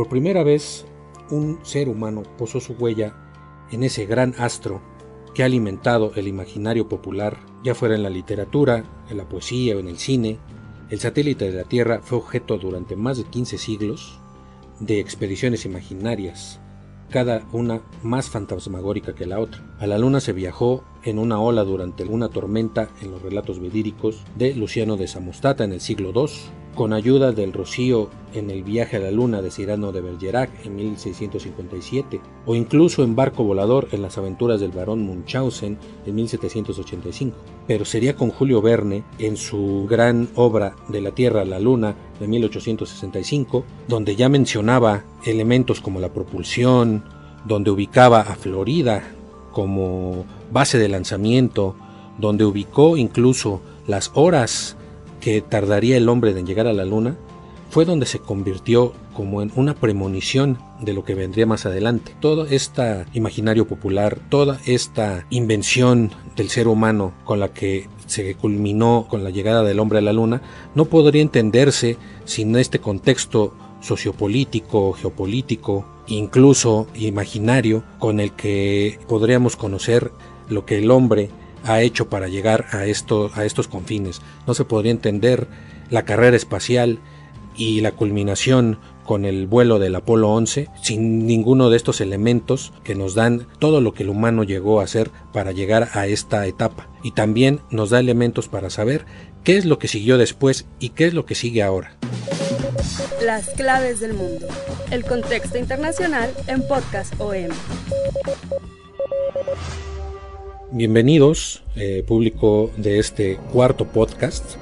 Por primera vez, un ser humano posó su huella en ese gran astro que ha alimentado el imaginario popular, ya fuera en la literatura, en la poesía o en el cine. El satélite de la Tierra fue objeto durante más de 15 siglos de expediciones imaginarias, cada una más fantasmagórica que la otra. A la Luna se viajó en una ola durante una tormenta en los relatos vedíricos de Luciano de Samostata en el siglo II, con ayuda del Rocío en el viaje a la Luna de Cyrano de Bergerac en 1657, o incluso en barco volador en las aventuras del barón Munchausen en 1785. Pero sería con Julio Verne en su gran obra De la Tierra a la Luna de 1865, donde ya mencionaba elementos como la propulsión, donde ubicaba a Florida como base de lanzamiento, donde ubicó incluso las horas que tardaría el hombre en llegar a la luna, fue donde se convirtió como en una premonición de lo que vendría más adelante. Todo este imaginario popular, toda esta invención del ser humano con la que se culminó con la llegada del hombre a la luna, no podría entenderse sin este contexto sociopolítico, geopolítico, incluso imaginario, con el que podríamos conocer lo que el hombre ha hecho para llegar a, esto, a estos confines. No se podría entender la carrera espacial y la culminación con el vuelo del Apolo 11 sin ninguno de estos elementos que nos dan todo lo que el humano llegó a hacer para llegar a esta etapa. Y también nos da elementos para saber qué es lo que siguió después y qué es lo que sigue ahora. Las claves del mundo. El contexto internacional en Podcast OM. Bienvenidos, eh, público de este cuarto podcast,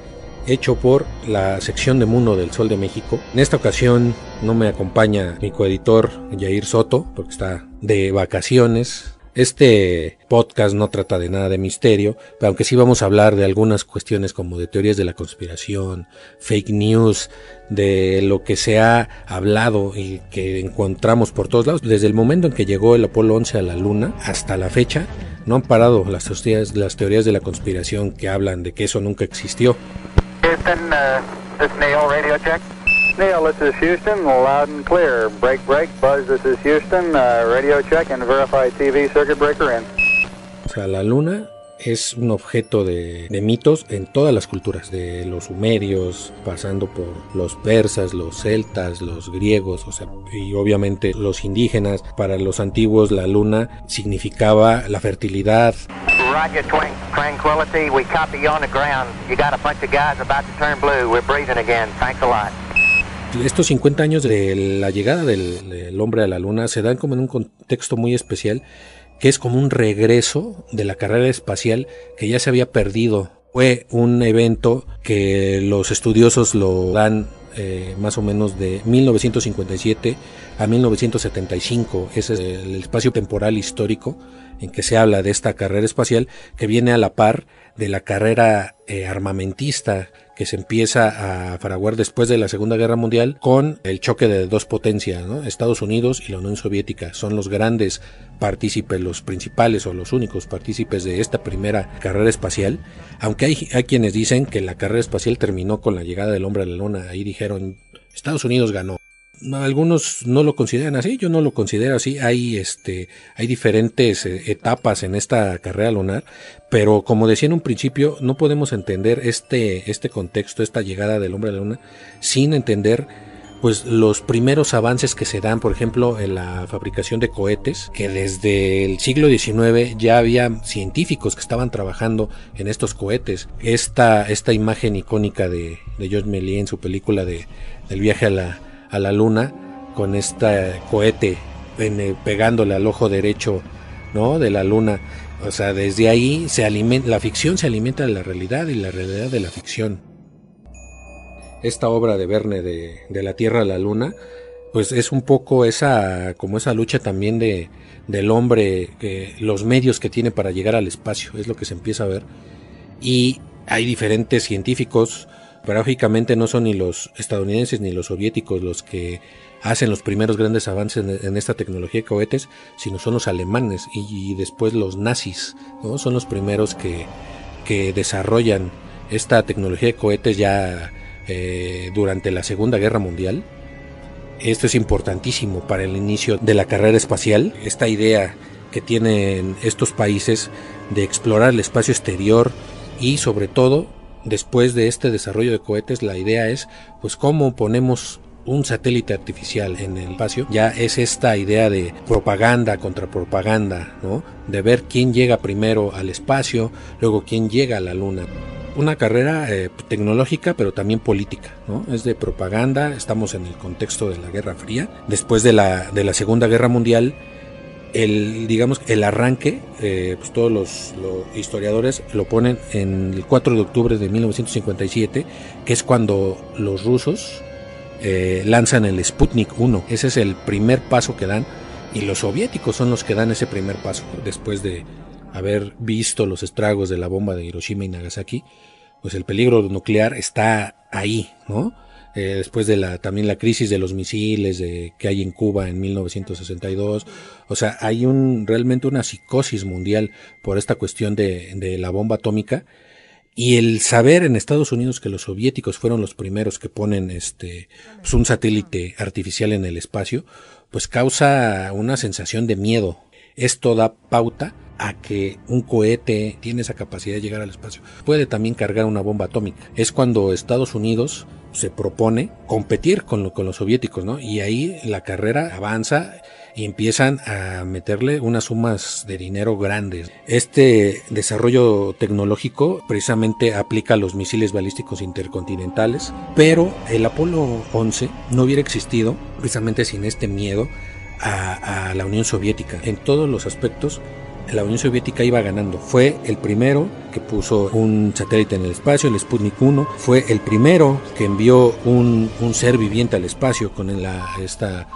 hecho por la sección de Mundo del Sol de México. En esta ocasión no me acompaña mi coeditor Jair Soto, porque está de vacaciones. Este podcast no trata de nada de misterio, pero aunque sí vamos a hablar de algunas cuestiones como de teorías de la conspiración, fake news, de lo que se ha hablado y que encontramos por todos lados. Desde el momento en que llegó el Apolo 11 a la Luna hasta la fecha, no han parado las teorías, de la conspiración que hablan de que eso nunca existió. Uh, Neil, this is Houston, loud and clear. Break, break, Buzz, this is Houston, uh, radio check and verify TV circuit breaker in. O sea, la luna es un objeto de, de, mitos en todas las culturas, de los sumerios, pasando por los persas, los celtas, los griegos, o sea, y obviamente los indígenas. Para los antiguos la luna significaba la fertilidad. Roger, twink, tranquility, we copy you on the ground. You got a bunch of guys about to turn blue. We're breathing again. Thanks a lot. Estos 50 años de la llegada del, hombre a la luna se dan como en un contexto muy especial que es como un regreso de la carrera espacial que ya se había perdido. Fue un evento que los estudiosos lo dan eh, más o menos de 1957 a 1975. Ese es el espacio temporal histórico en que se habla de esta carrera espacial que viene a la par de la carrera eh, armamentista que se empieza a fraguar después de la Segunda Guerra Mundial con el choque de dos potencias. Estados Unidos y la Unión Soviética. Son los grandes partícipes, los principales o los únicos partícipes de esta primera carrera espacial. Aunque hay, hay quienes dicen que la carrera espacial terminó con la llegada del hombre a la Luna. Ahí dijeron, Estados Unidos ganó algunos no lo consideran así, yo no lo considero así. Hay este, hay diferentes eh, etapas en esta carrera lunar, pero como decía en un principio, no podemos entender este, este contexto, esta llegada del hombre a la luna, sin entender pues los primeros avances que se dan, por ejemplo, en la fabricación de cohetes, que desde el siglo XIX ya había científicos que estaban trabajando en estos cohetes. Esta, esta imagen icónica de, de George Méliès en su película de, del viaje a la, a la luna con este cohete pegándole al ojo derecho ¿no? de la luna O sea, desde ahí se alimenta, la ficción se alimenta de la realidad y la realidad de la ficción. Esta obra de Verne de, de la Tierra a la Luna, pues es un poco esa, como esa lucha también de, del hombre, que, los medios que tiene para llegar al espacio, es lo que se empieza a ver. Y hay diferentes científicos, paradójicamente no son ni los estadounidenses ni los soviéticos los que hacen los primeros grandes avances en, esta tecnología de cohetes, sino son los alemanes y, después los nazis, ¿no? Son los primeros que, que desarrollan esta tecnología de cohetes ya eh, durante la Segunda Guerra Mundial. Esto es importantísimo para el inicio de la carrera espacial. Esta idea que tienen estos países de explorar el espacio exterior y sobre todo después de este desarrollo de cohetes la idea es pues cómo ponemos un satélite artificial en el espacio, ya es esta idea de propaganda contra propaganda, ¿no? De ver quién llega primero al espacio, luego quién llega a la luna. Una carrera eh, tecnológica, pero también política, ¿no? Es de propaganda, estamos en el contexto de la Guerra Fría. Después de la, de la Segunda Guerra Mundial, el digamos el arranque eh, pues todos los, historiadores lo ponen en el 4 de octubre de 1957 que es cuando los rusos eh, lanzan el Sputnik 1. Ese es el primer paso que dan y los soviéticos son los que dan ese primer paso después de haber visto los estragos de la bomba de Hiroshima y Nagasaki. Pues el peligro nuclear está ahí, ¿no? Eh, después de la también la crisis de los misiles que hay en Cuba en 1962 o sea hay un realmente una psicosis mundial por esta cuestión de, de la bomba atómica y el saber en Estados Unidos que los soviéticos fueron los primeros que ponen este pues, un satélite artificial en el espacio, pues causa una sensación de miedo. Esto da pauta a que un cohete tiene esa capacidad de llegar al espacio. Puede también cargar una bomba atómica. Es cuando Estados Unidos se propone competir con, con los soviéticos, ¿no? Y ahí la carrera avanza y empiezan a meterle unas sumas de dinero grandes. Este desarrollo tecnológico precisamente aplica a los misiles balísticos intercontinentales, pero el Apolo 11 no hubiera existido precisamente sin este miedo a, a la Unión Soviética. En todos los aspectos la Unión Soviética iba ganando. Fue el primero que puso un satélite en el espacio, el Sputnik 1. Fue el primero que envió un, ser viviente al espacio con la, esta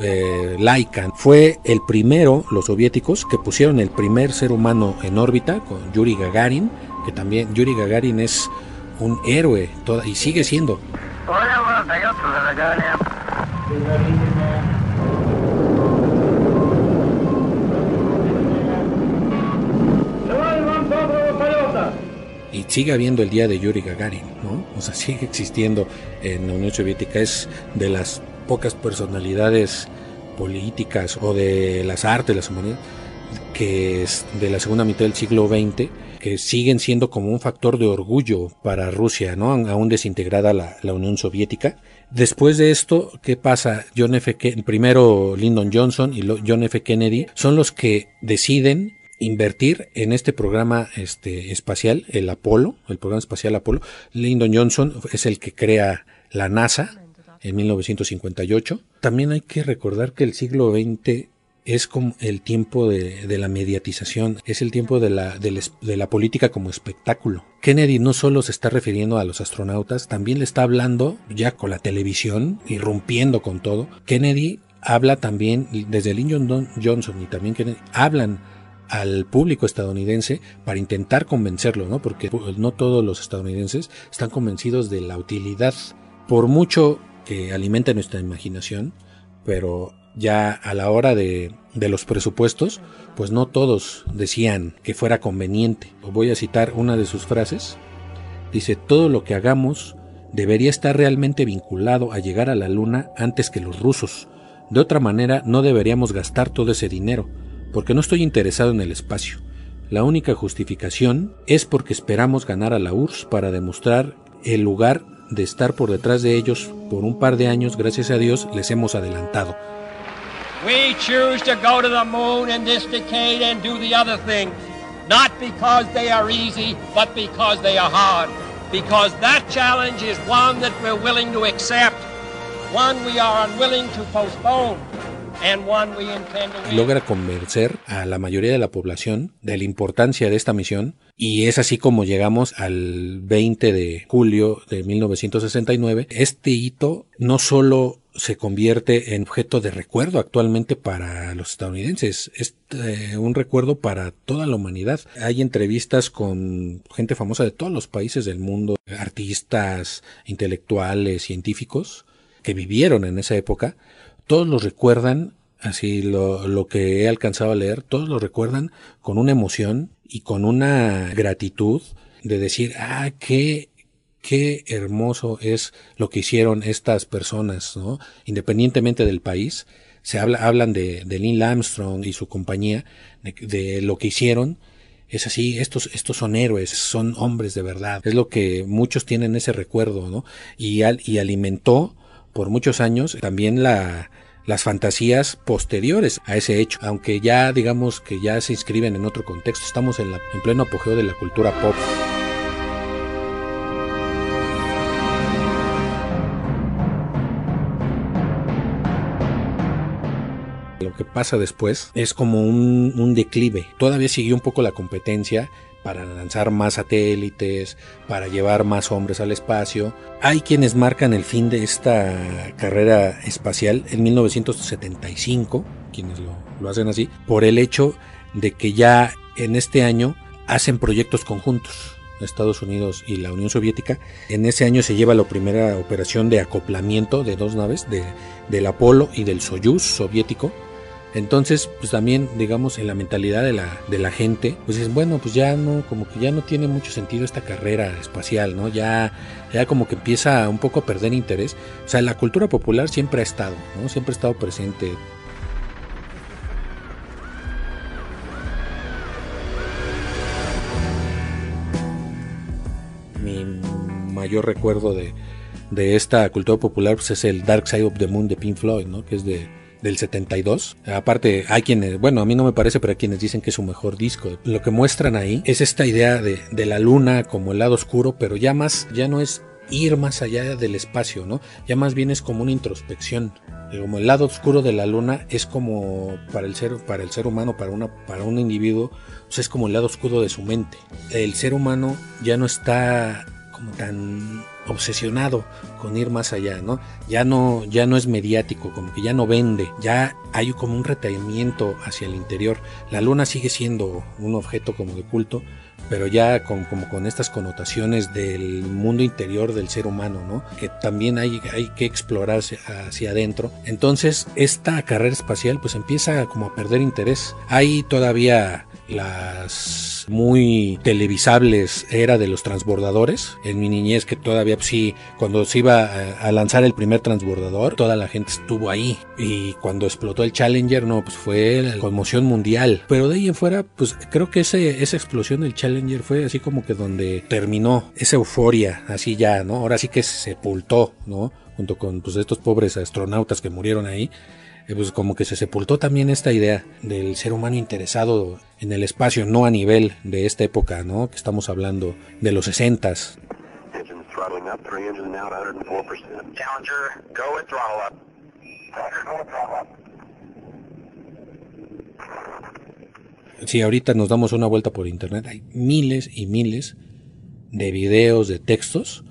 eh, Laika. Fue el primero, los soviéticos, que pusieron el primer ser humano en órbita con Yuri Gagarin, que también Yuri Gagarin es un héroe y sigue siendo. y sigue habiendo el día de Yuri Gagarin, ¿no? O sea, sigue existiendo en la Unión Soviética, es de las pocas personalidades políticas o de las artes, las humanidades, que es de la segunda mitad del siglo XX, que siguen siendo como un factor de orgullo para Rusia, ¿no? Aún desintegrada la, la Unión Soviética. Después de esto, ¿qué pasa? John F. Kennedy, primero Lyndon Johnson y John F. Kennedy son los que deciden invertir en este programa este, espacial, el Apolo, el programa espacial Apolo. Lyndon Johnson es el que crea la NASA en 1958. También hay que recordar que el siglo XX es como el tiempo de, la mediatización, es el tiempo de la, de, la política como espectáculo. Kennedy no solo se está refiriendo a los astronautas, también le está hablando ya con la televisión, irrumpiendo con todo. Kennedy habla también, desde Lyndon Johnson y también Kennedy, hablan al público estadounidense para intentar convencerlo, ¿no? Porque no todos los estadounidenses están convencidos de la utilidad. Por mucho que alimenta nuestra imaginación, pero ya a la hora de, los presupuestos, pues no todos decían que fuera conveniente. Voy a citar una de sus frases. Dice, todo lo que hagamos debería estar realmente vinculado a llegar a la luna antes que los rusos. De otra manera, no deberíamos gastar todo ese dinero, porque no estoy interesado en el espacio. La única justificación es porque esperamos ganar a la URSS para demostrar el lugar de estar por detrás de ellos por un par de años, gracias a Dios, les hemos adelantado. We choose to go to the moon in this decade and do the other things, not because they are easy, but because they are hard. Because that challenge is one that we're willing to accept, one we are unwilling to postpone. Logra convencer a la mayoría de la población de la importancia de esta misión y es así como llegamos al 20 de julio de 1969. Este hito no solo se convierte en objeto de recuerdo actualmente para los estadounidenses. Es eh, un recuerdo para toda la humanidad. Hay entrevistas con gente famosa de todos los países del mundo, artistas, intelectuales, científicos que vivieron en esa época. Todos los recuerdan, así lo, lo que he alcanzado a leer, todos lo recuerdan con una emoción y con una gratitud de decir, ah, qué qué hermoso es lo que hicieron estas personas, ¿no? Independientemente del país, se habla, hablan de, de Neil Armstrong y su compañía, de, lo que hicieron. Es así, estos, estos son héroes, son hombres de verdad. Es lo que muchos tienen ese recuerdo, ¿no? Y, y alimentó por muchos años también la, las fantasías posteriores a ese hecho, aunque ya digamos que ya se inscriben en otro contexto. Estamos en, la, en pleno apogeo de la cultura pop. Lo que pasa después es como un, declive. Todavía siguió un poco la competencia para lanzar más satélites, para llevar más hombres al espacio. Hay quienes marcan el fin de esta carrera espacial en 1975, quienes lo, hacen así, por el hecho de que ya en este año hacen proyectos conjuntos. Estados Unidos y la Unión Soviética. En ese año se lleva la primera operación de acoplamiento de dos naves, de, del Apolo y del Soyuz soviético, entonces, pues también, digamos, en la mentalidad de la, de la gente, pues es bueno, pues ya no, como que ya no tiene mucho sentido esta carrera espacial, ¿no? Ya, ya como que empieza un poco a perder interés. O sea, la cultura popular siempre ha estado, ¿no? Siempre ha estado presente. Mi mayor recuerdo de, de esta cultura popular pues es el Dark Side of the Moon de Pink Floyd, ¿no? Que es de del 72. Aparte, hay quienes, bueno, a mí no me parece, pero hay quienes dicen que es su mejor disco. Lo que muestran ahí es esta idea de, de la luna como el lado oscuro, pero ya más, ya no es ir más allá del espacio, ¿no? Ya más bien es como una introspección. Como el lado oscuro de la luna es como para el ser, para el ser humano, para, una, para un individuo, es como el lado oscuro de su mente. El ser humano ya no está como tan obsesionado con ir más allá, ¿no? Ya no, ya no es mediático, como que ya no vende, ya hay como un retraimiento hacia el interior. La luna sigue siendo un objeto como de culto, pero ya con, como con estas connotaciones del mundo interior del ser humano, ¿no? Que también hay, hay que explorar hacia adentro. Entonces, esta carrera espacial pues empieza como a perder interés. Hay todavía las muy televisables era de los transbordadores. En mi niñez que todavía pues, sí, cuando se iba a, lanzar el primer transbordador, toda la gente estuvo ahí. Y cuando explotó el Challenger, no, pues fue la conmoción mundial. Pero de ahí en fuera, pues creo que ese, esa explosión del Challenger fue así como que donde terminó esa euforia, así ya, ¿no? Ahora sí que se sepultó, ¿no? Junto con pues estos pobres astronautas que murieron ahí pues como que se sepultó también esta idea del ser humano interesado en el espacio, no a nivel de esta época, ¿no? Que estamos hablando de los 60 Si ahorita nos damos una vuelta por internet, hay miles y miles de videos, de textos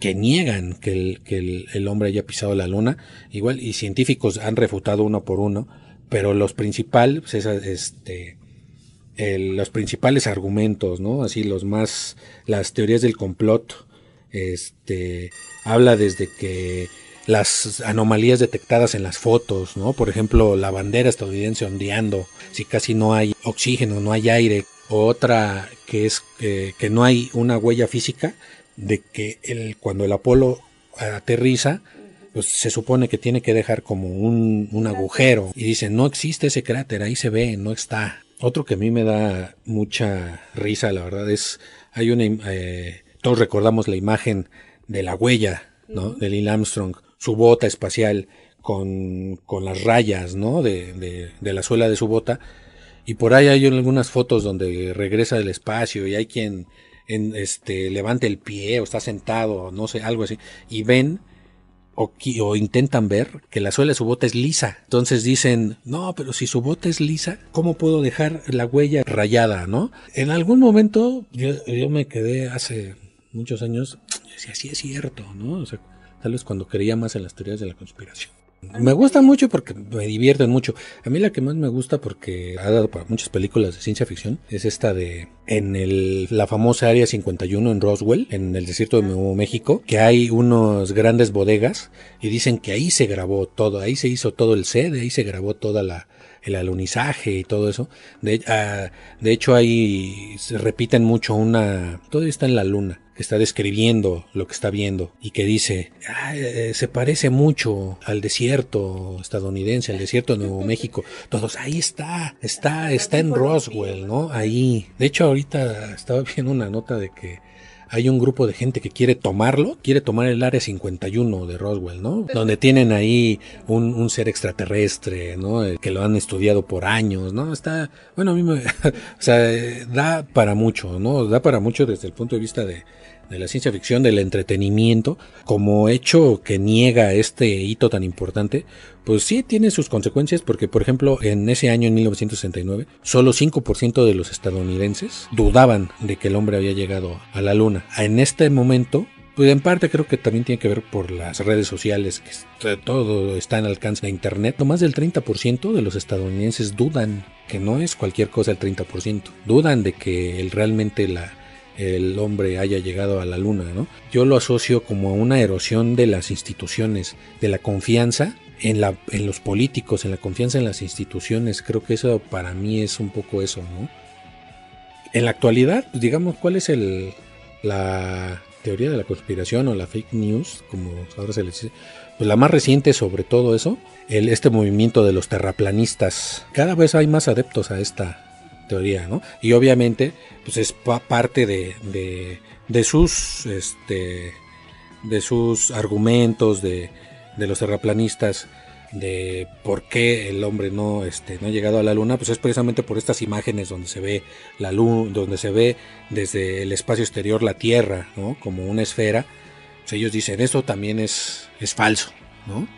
que niegan que, el, que el, hombre haya pisado la luna, igual, y científicos han refutado uno por uno, pero los principales, pues, este, los principales argumentos, ¿no? Así los más, las teorías del complot, este, habla desde que las anomalías detectadas en las fotos, ¿no? Por ejemplo, la bandera estadounidense ondeando, si casi no hay oxígeno, no hay aire. Otra que es que no hay una huella física, de que el, cuando el Apolo aterriza, pues se supone que tiene que dejar como un, un agujero. Y dicen, no existe ese cráter, ahí se ve, no está. Otro que a mí me da mucha risa, la verdad, es, hay una, eh, todos recordamos la imagen de la huella, ¿no? De Neil Armstrong, su bota espacial con, con las rayas, ¿no? De, de, de la suela de su bota. Y por ahí hay algunas fotos donde regresa del espacio y hay quien en, este, levante el pie o está sentado, no sé, algo así, y ven o, o, intentan ver que la suela de su bota es lisa. Entonces dicen, no, pero si su bota es lisa, ¿cómo puedo dejar la huella rayada, no? En algún momento yo, yo me quedé hace muchos años, decía, sí es cierto, ¿no? O sea, tal vez cuando creía más en las teorías de la conspiración. Me gusta mucho porque me divierten mucho. A mí la que más me gusta porque ha dado para muchas películas de ciencia ficción es esta de en el, la famosa área 51 en Roswell, en el desierto de Nuevo México, que hay unos grandes bodegas y dicen que ahí se grabó todo, ahí se hizo todo el set, ahí se grabó toda la el alunizaje y todo eso. De, uh, de hecho ahí se repiten mucho una, todo está en la luna que está describiendo lo que está viendo y que dice, ah, eh, se parece mucho al desierto estadounidense, al desierto de Nuevo México. Todos, ahí está, está, está en Roswell, ¿no? Ahí. De hecho, ahorita estaba viendo una nota de que hay un grupo de gente que quiere tomarlo, quiere tomar el área 51 de Roswell, ¿no? Donde tienen ahí un, un ser extraterrestre, ¿no? Que lo han estudiado por años, ¿no? Está, bueno, a mí me, o sea, da para mucho, ¿no? Da para mucho desde el punto de vista de, de la ciencia ficción, del entretenimiento, como hecho que niega este hito tan importante, pues sí tiene sus consecuencias porque, por ejemplo, en ese año, en 1969, solo 5% de los estadounidenses dudaban de que el hombre había llegado a la luna. En este momento, pues en parte creo que también tiene que ver por las redes sociales, que todo está en alcance de Internet. Más del 30% de los estadounidenses dudan que no es cualquier cosa el 30%. Dudan de que realmente la, el hombre haya llegado a la luna, ¿no? Yo lo asocio como a una erosión de las instituciones, de la confianza en, la, en los políticos, en la confianza en las instituciones. Creo que eso para mí es un poco eso, ¿no? En la actualidad, pues, digamos, ¿cuál es el, la teoría de la conspiración o la fake news, como ahora se le dice? Pues la más reciente sobre todo eso, el, este movimiento de los terraplanistas. Cada vez hay más adeptos a esta teoría, ¿no? Y obviamente, pues es parte de, de, sus, este, de sus argumentos, de, de los terraplanistas, de por qué el hombre no, este, no ha llegado a la luna, pues es precisamente por estas imágenes donde se ve la luna, donde se ve desde el espacio exterior la Tierra, ¿no? Como una esfera. Pues ellos dicen, esto también es, es falso, ¿no?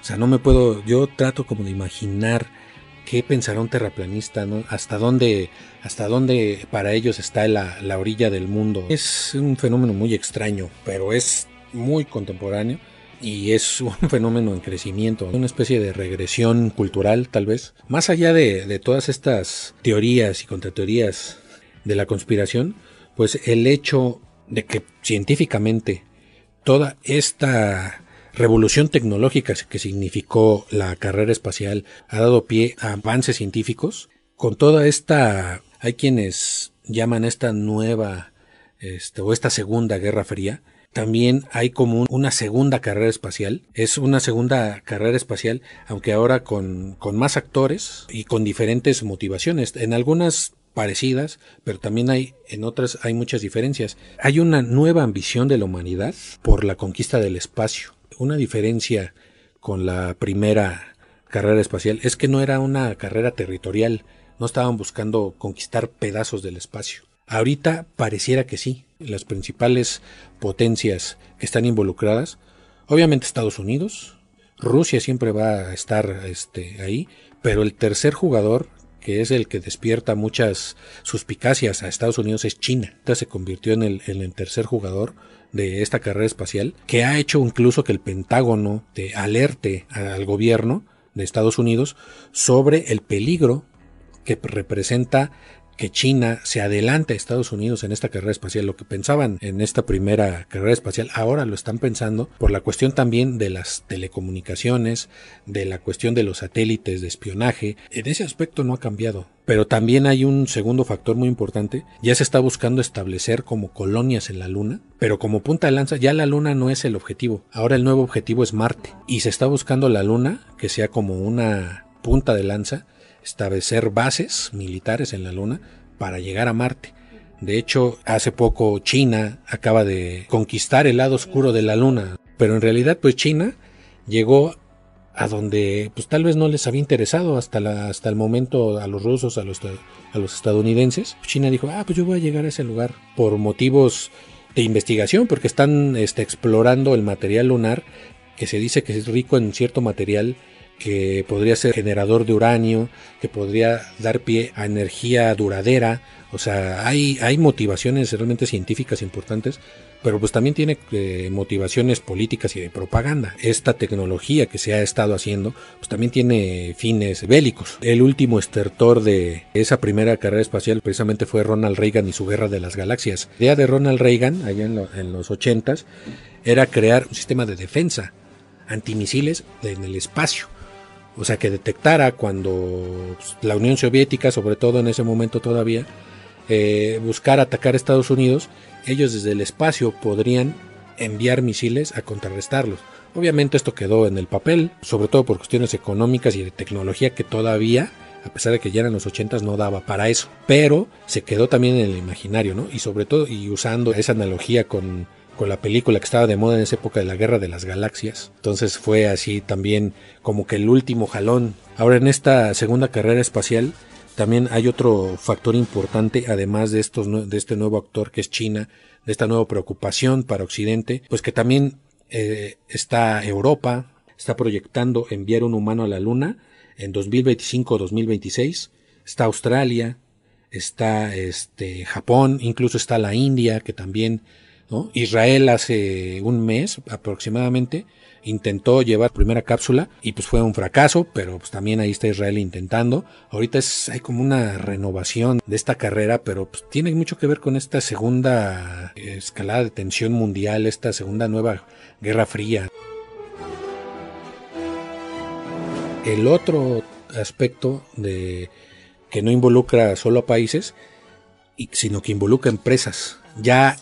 O sea, no me puedo, yo trato como de imaginar qué pensará un terraplanista. Hasta dónde, hasta dónde para ellos está la, la orilla del mundo. Es un fenómeno muy extraño, pero es muy contemporáneo y es un fenómeno en crecimiento, una especie de regresión cultural tal vez. Más allá de, de todas estas teorías y contrateorías de la conspiración, pues el hecho de que científicamente toda esta revolución tecnológica que significó la carrera espacial ha dado pie a avances científicos. Con toda esta, hay quienes llaman esta nueva este, o esta segunda guerra fría, también hay como una segunda carrera espacial. Es una segunda carrera espacial, aunque ahora con, con más actores y con diferentes motivaciones. En algunas parecidas, pero también hay en otras hay muchas diferencias. Hay una nueva ambición de la humanidad por la conquista del espacio. Una diferencia con la primera carrera espacial es que no era una carrera territorial, no estaban buscando conquistar pedazos del espacio. Ahorita pareciera que sí. Las principales potencias que están involucradas, obviamente Estados Unidos, Rusia siempre va a estar este, ahí, pero el tercer jugador, que es el que despierta muchas suspicacias a Estados Unidos, es China. Entonces se convirtió en el tercer jugador de esta carrera espacial, que ha hecho incluso que el Pentágono te alerte al gobierno de Estados Unidos sobre el peligro que representa que China se adelante a Estados Unidos en esta carrera espacial. Lo que pensaban en esta primera carrera espacial, ahora lo están pensando por la cuestión también de las telecomunicaciones, de la cuestión de los satélites de espionaje. En ese aspecto no ha cambiado. Pero también hay un segundo factor muy importante. Ya se está buscando establecer como colonias en la Luna, pero como punta de lanza ya la Luna no es el objetivo. Ahora el nuevo objetivo es Marte. Y se está buscando la Luna que sea como una punta de lanza establecer bases militares en la Luna para llegar a Marte. De hecho, hace poco China acaba de conquistar el lado oscuro de la Luna, pero en realidad pues China llegó a donde pues tal vez no les había interesado hasta, la, hasta el momento a los rusos, a los, a los estadounidenses. China dijo, ah, pues yo voy a llegar a ese lugar por motivos de investigación, porque están este, explorando el material lunar que se dice que es rico en cierto material que podría ser generador de uranio, que podría dar pie a energía duradera. O sea, hay, hay motivaciones realmente científicas importantes, pero pues también tiene eh, motivaciones políticas y de propaganda. Esta tecnología que se ha estado haciendo, pues también tiene fines bélicos. El último estertor de esa primera carrera espacial precisamente fue Ronald Reagan y su Guerra de las Galaxias. La idea de Ronald Reagan, allá en, los ochentas, era crear un sistema de defensa antimisiles en el espacio o sea, que detectara cuando pues, la Unión Soviética, sobre todo en ese momento todavía, eh, buscara atacar a Estados Unidos, ellos desde el espacio podrían enviar misiles a contrarrestarlos. Obviamente esto quedó en el papel, sobre todo por cuestiones económicas y de tecnología que todavía, a pesar de que ya eran los 80 no daba para eso, pero se quedó también en el imaginario, ¿no? Y sobre todo, y usando esa analogía con con la película que estaba de moda en esa época de la Guerra de las Galaxias. Entonces fue así también como que el último jalón. Ahora en esta segunda carrera espacial también hay otro factor importante, además de, estos, de este nuevo actor que es China, de esta nueva preocupación para Occidente, pues que también eh, está Europa, está proyectando enviar un humano a la Luna en 2025-2026, está Australia, está este Japón, incluso está la India, que también Israel hace un mes aproximadamente intentó llevar primera cápsula y pues fue un fracaso, pero pues también ahí está Israel intentando. Ahorita es, hay como una renovación de esta carrera, pero pues tiene mucho que ver con esta segunda escalada de tensión mundial, esta segunda nueva guerra fría. El otro aspecto de que no involucra solo a países, sino que involucra empresas. Ya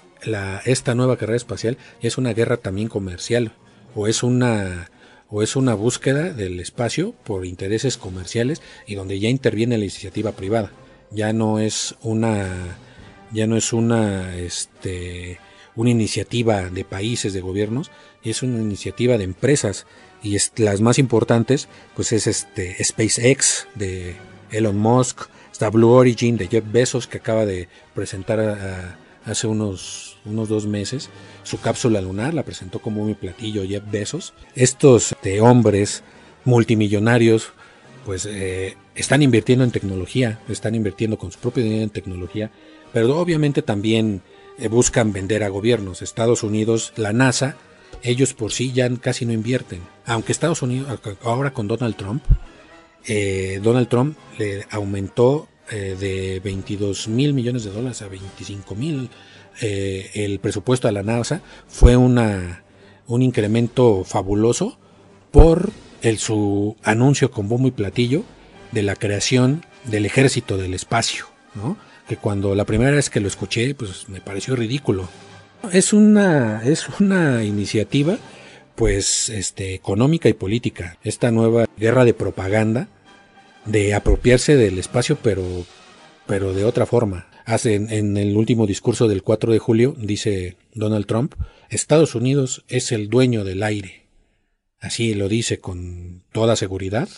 esta nueva carrera espacial es una guerra también comercial o es una o es una búsqueda del espacio por intereses comerciales y donde ya interviene la iniciativa privada. Ya no es una ya no es una este una iniciativa de países de gobiernos es una iniciativa de empresas. Y las más importantes pues es este SpaceX de Elon Musk está Blue Origin de Jeff Bezos que acaba de presentar hace unos unos dos meses, su cápsula lunar, la presentó como mi platillo Jeff Bezos. Estos de hombres multimillonarios, pues eh, están invirtiendo en tecnología, están invirtiendo con su propio dinero en tecnología, pero obviamente también eh, buscan vender a gobiernos. Estados Unidos, la NASA, ellos por sí ya casi no invierten. Aunque Estados Unidos, ahora con Donald Trump, eh, Donald Trump le aumentó de 22 mil millones de dólares a 25 mil eh, el presupuesto de la NASA fue una, un incremento fabuloso por el, su anuncio con bombo y platillo de la creación del ejército del espacio, que cuando la primera vez que lo escuché, pues me pareció ridículo. Es una, es una iniciativa pues este, económica y política, esta nueva guerra de propaganda de apropiarse del espacio pero, pero de otra forma, hace en, el último discurso del 4 de julio, dice Donald Trump, Estados Unidos es el dueño del aire. Así lo dice con toda seguridad,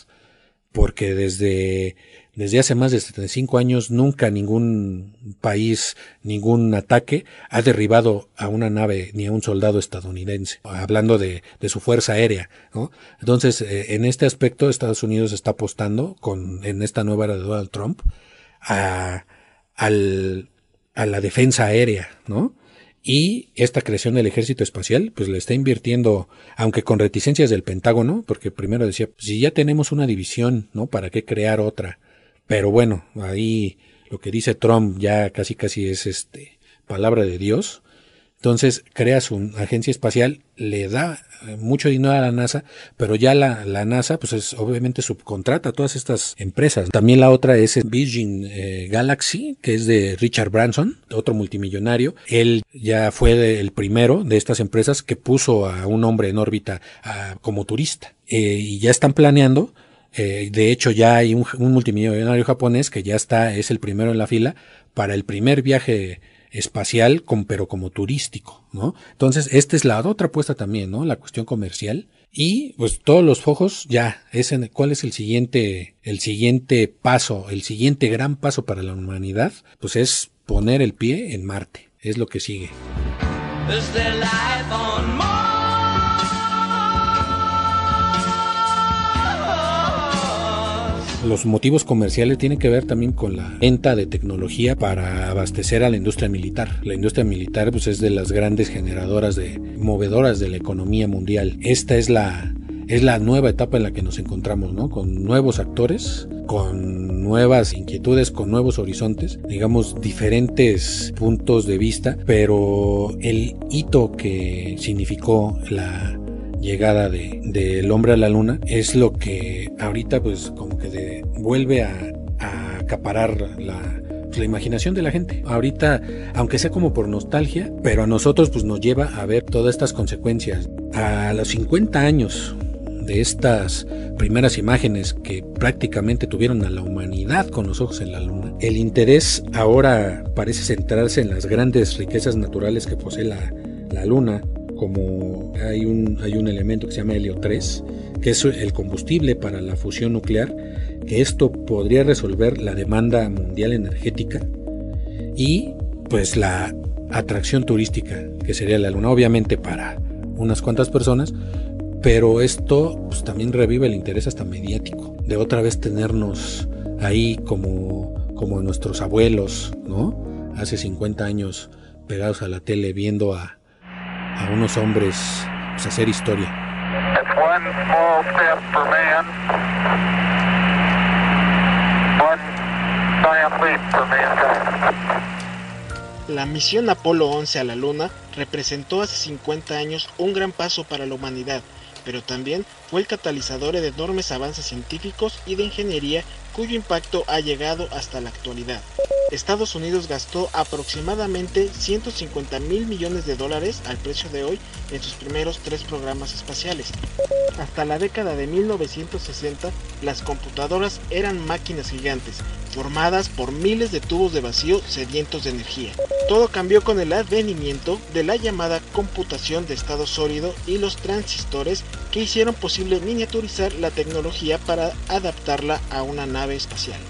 porque desde, desde hace más de 75 años nunca ningún país, ningún ataque ha derribado a una nave ni a un soldado estadounidense, hablando de, su fuerza aérea. ¿no? Entonces, eh, en este aspecto, Estados Unidos está apostando con, en esta nueva era de Donald Trump a, al, a la defensa aérea, ¿no? Y esta creación del ejército espacial, pues le está invirtiendo, aunque con reticencias del Pentágono, porque primero decía, pues, si ya tenemos una división, ¿no? ¿Para qué crear otra? Pero bueno, ahí lo que dice Trump ya casi casi es este palabra de Dios. Entonces crea su agencia espacial, le da eh, mucho dinero a la NASA, pero ya la, la NASA pues es, obviamente subcontrata a todas estas empresas. También la otra es Virgin eh, Galaxy, que es de Richard Branson, otro multimillonario. Él ya fue el primero de estas empresas que puso a un hombre en órbita como turista. Eh, y ya están planeando de hecho, ya hay un, multimillonario japonés que ya está, es el primero en la fila para el primer viaje espacial, pero como turístico, ¿no? Entonces, esta es la otra apuesta también, ¿no? La cuestión comercial. Y pues todos los fojos ya, ¿cuál es el siguiente, el siguiente paso, el siguiente gran paso para la humanidad? Pues es poner el pie en Marte, es lo que sigue. Los motivos comerciales tienen que ver también con la venta de tecnología para abastecer a la industria militar. La industria militar pues, es de las grandes generadoras de movedoras de la economía mundial. Esta es la es la nueva etapa en la que nos encontramos, ¿no? Con nuevos actores, con nuevas inquietudes, con nuevos horizontes, digamos diferentes puntos de vista, pero el hito que significó la llegada del de, hombre a la luna es lo que ahorita pues como que vuelve a, acaparar la, pues, la imaginación de la gente. Ahorita, aunque sea como por nostalgia, pero a nosotros pues nos lleva a ver todas estas consecuencias. A los 50 años de estas primeras imágenes que prácticamente tuvieron a la humanidad con los ojos en la luna, el interés ahora parece centrarse en las grandes riquezas naturales que posee la luna, como hay un, hay un elemento que se llama helio 3, que es el combustible para la fusión nuclear, que esto podría resolver la demanda mundial energética y pues la atracción turística que sería la luna, obviamente para unas cuantas personas, pero esto pues, también revive el interés hasta mediático, de otra vez tenernos ahí como, como nuestros abuelos, ¿no? Hace 50 años pegados a la tele viendo a, a unos hombres pues, hacer historia. La misión Apolo 11 a la Luna representó hace 50 años un gran paso para la humanidad, pero también fue el catalizador de enormes avances científicos y de ingeniería cuyo impacto ha llegado hasta la actualidad. Estados Unidos gastó aproximadamente 150 mil millones de dólares al precio de hoy en sus primeros tres programas espaciales. Hasta la década de 1960, las computadoras eran máquinas gigantes, formadas por miles de tubos de vacío sedientos de energía. Todo cambió con el advenimiento de la llamada computación de estado sólido y los transistores que hicieron posible miniaturizar la tecnología para adaptarla a una nave espacial.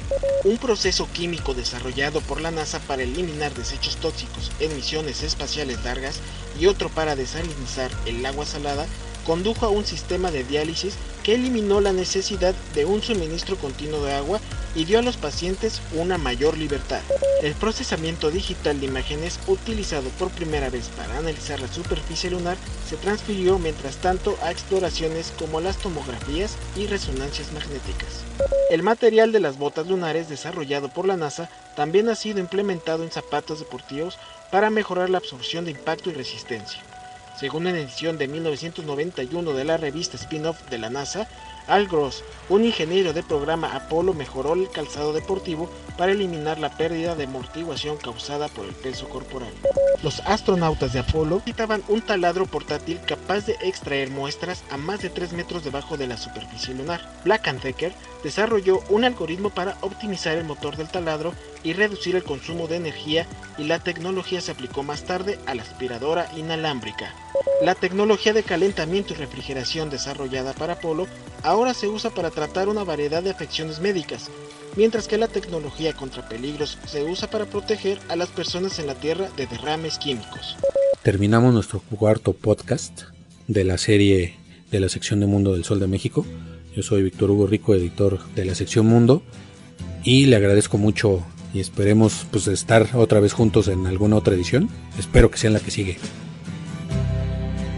Un proceso químico desarrollado por la NASA para eliminar desechos tóxicos en misiones espaciales largas y otro para desalinizar el agua salada condujo a un sistema de diálisis que eliminó la necesidad de un suministro continuo de agua y dio a los pacientes una mayor libertad. El procesamiento digital de imágenes utilizado por primera vez para analizar la superficie lunar se transfirió mientras tanto a exploraciones como las tomografías y resonancias magnéticas. El material de las botas lunares desarrollado por la NASA también ha sido implementado en zapatos deportivos para mejorar la absorción de impacto y resistencia. Según una edición de 1991 de la revista Spin-off de la NASA, Al Gross, un ingeniero de programa Apolo, mejoró el calzado deportivo para eliminar la pérdida de amortiguación causada por el peso corporal. Los astronautas de Apolo necesitaban un taladro portátil capaz de extraer muestras a más de 3 metros debajo de la superficie lunar. Black Decker desarrolló un algoritmo para optimizar el motor del taladro y reducir el consumo de energía y la tecnología se aplicó más tarde a la aspiradora inalámbrica. La tecnología de calentamiento y refrigeración desarrollada para Apolo ahora se usa para tratar una variedad de afecciones médicas, mientras que la tecnología contra peligros se usa para proteger a las personas en la Tierra de derrames químicos. Terminamos nuestro cuarto podcast de la serie de la sección de Mundo del Sol de México. Yo soy Víctor Hugo Rico, editor de la sección Mundo, y le agradezco mucho y esperemos pues estar otra vez juntos en alguna otra edición. Espero que sea en la que sigue.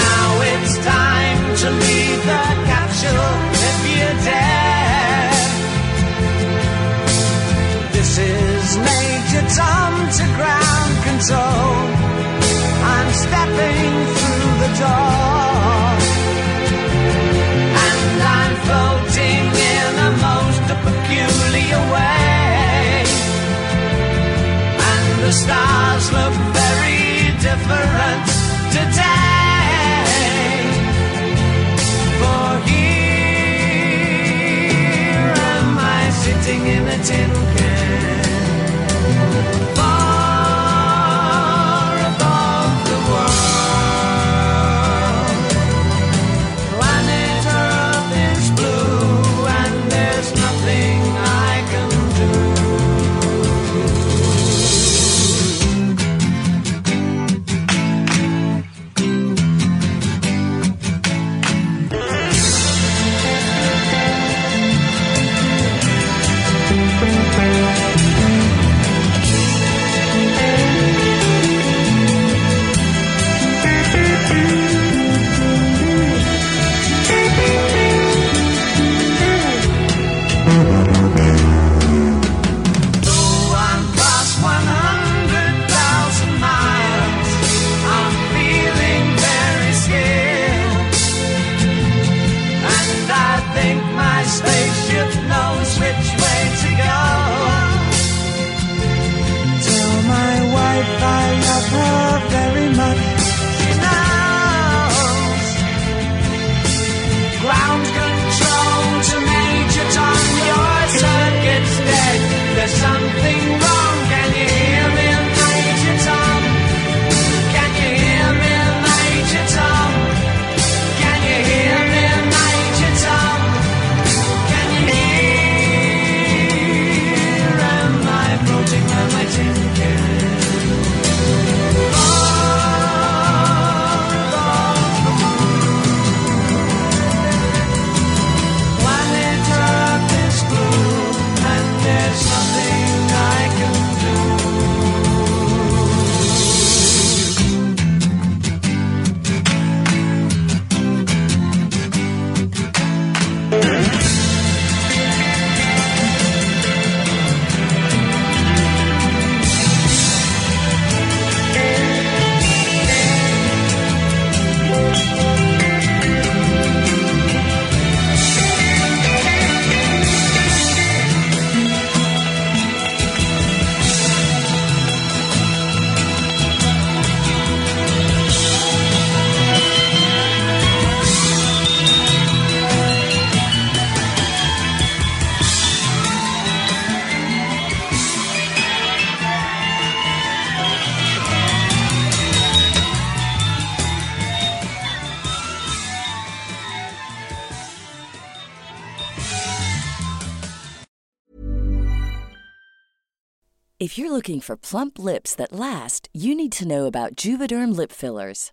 Now it's time to leave the capsule if you dare. This is Major Tom to ground control. I'm stepping through the door. I in a tin can. Looking for plump lips that last, you need to know about Juvederm lip fillers.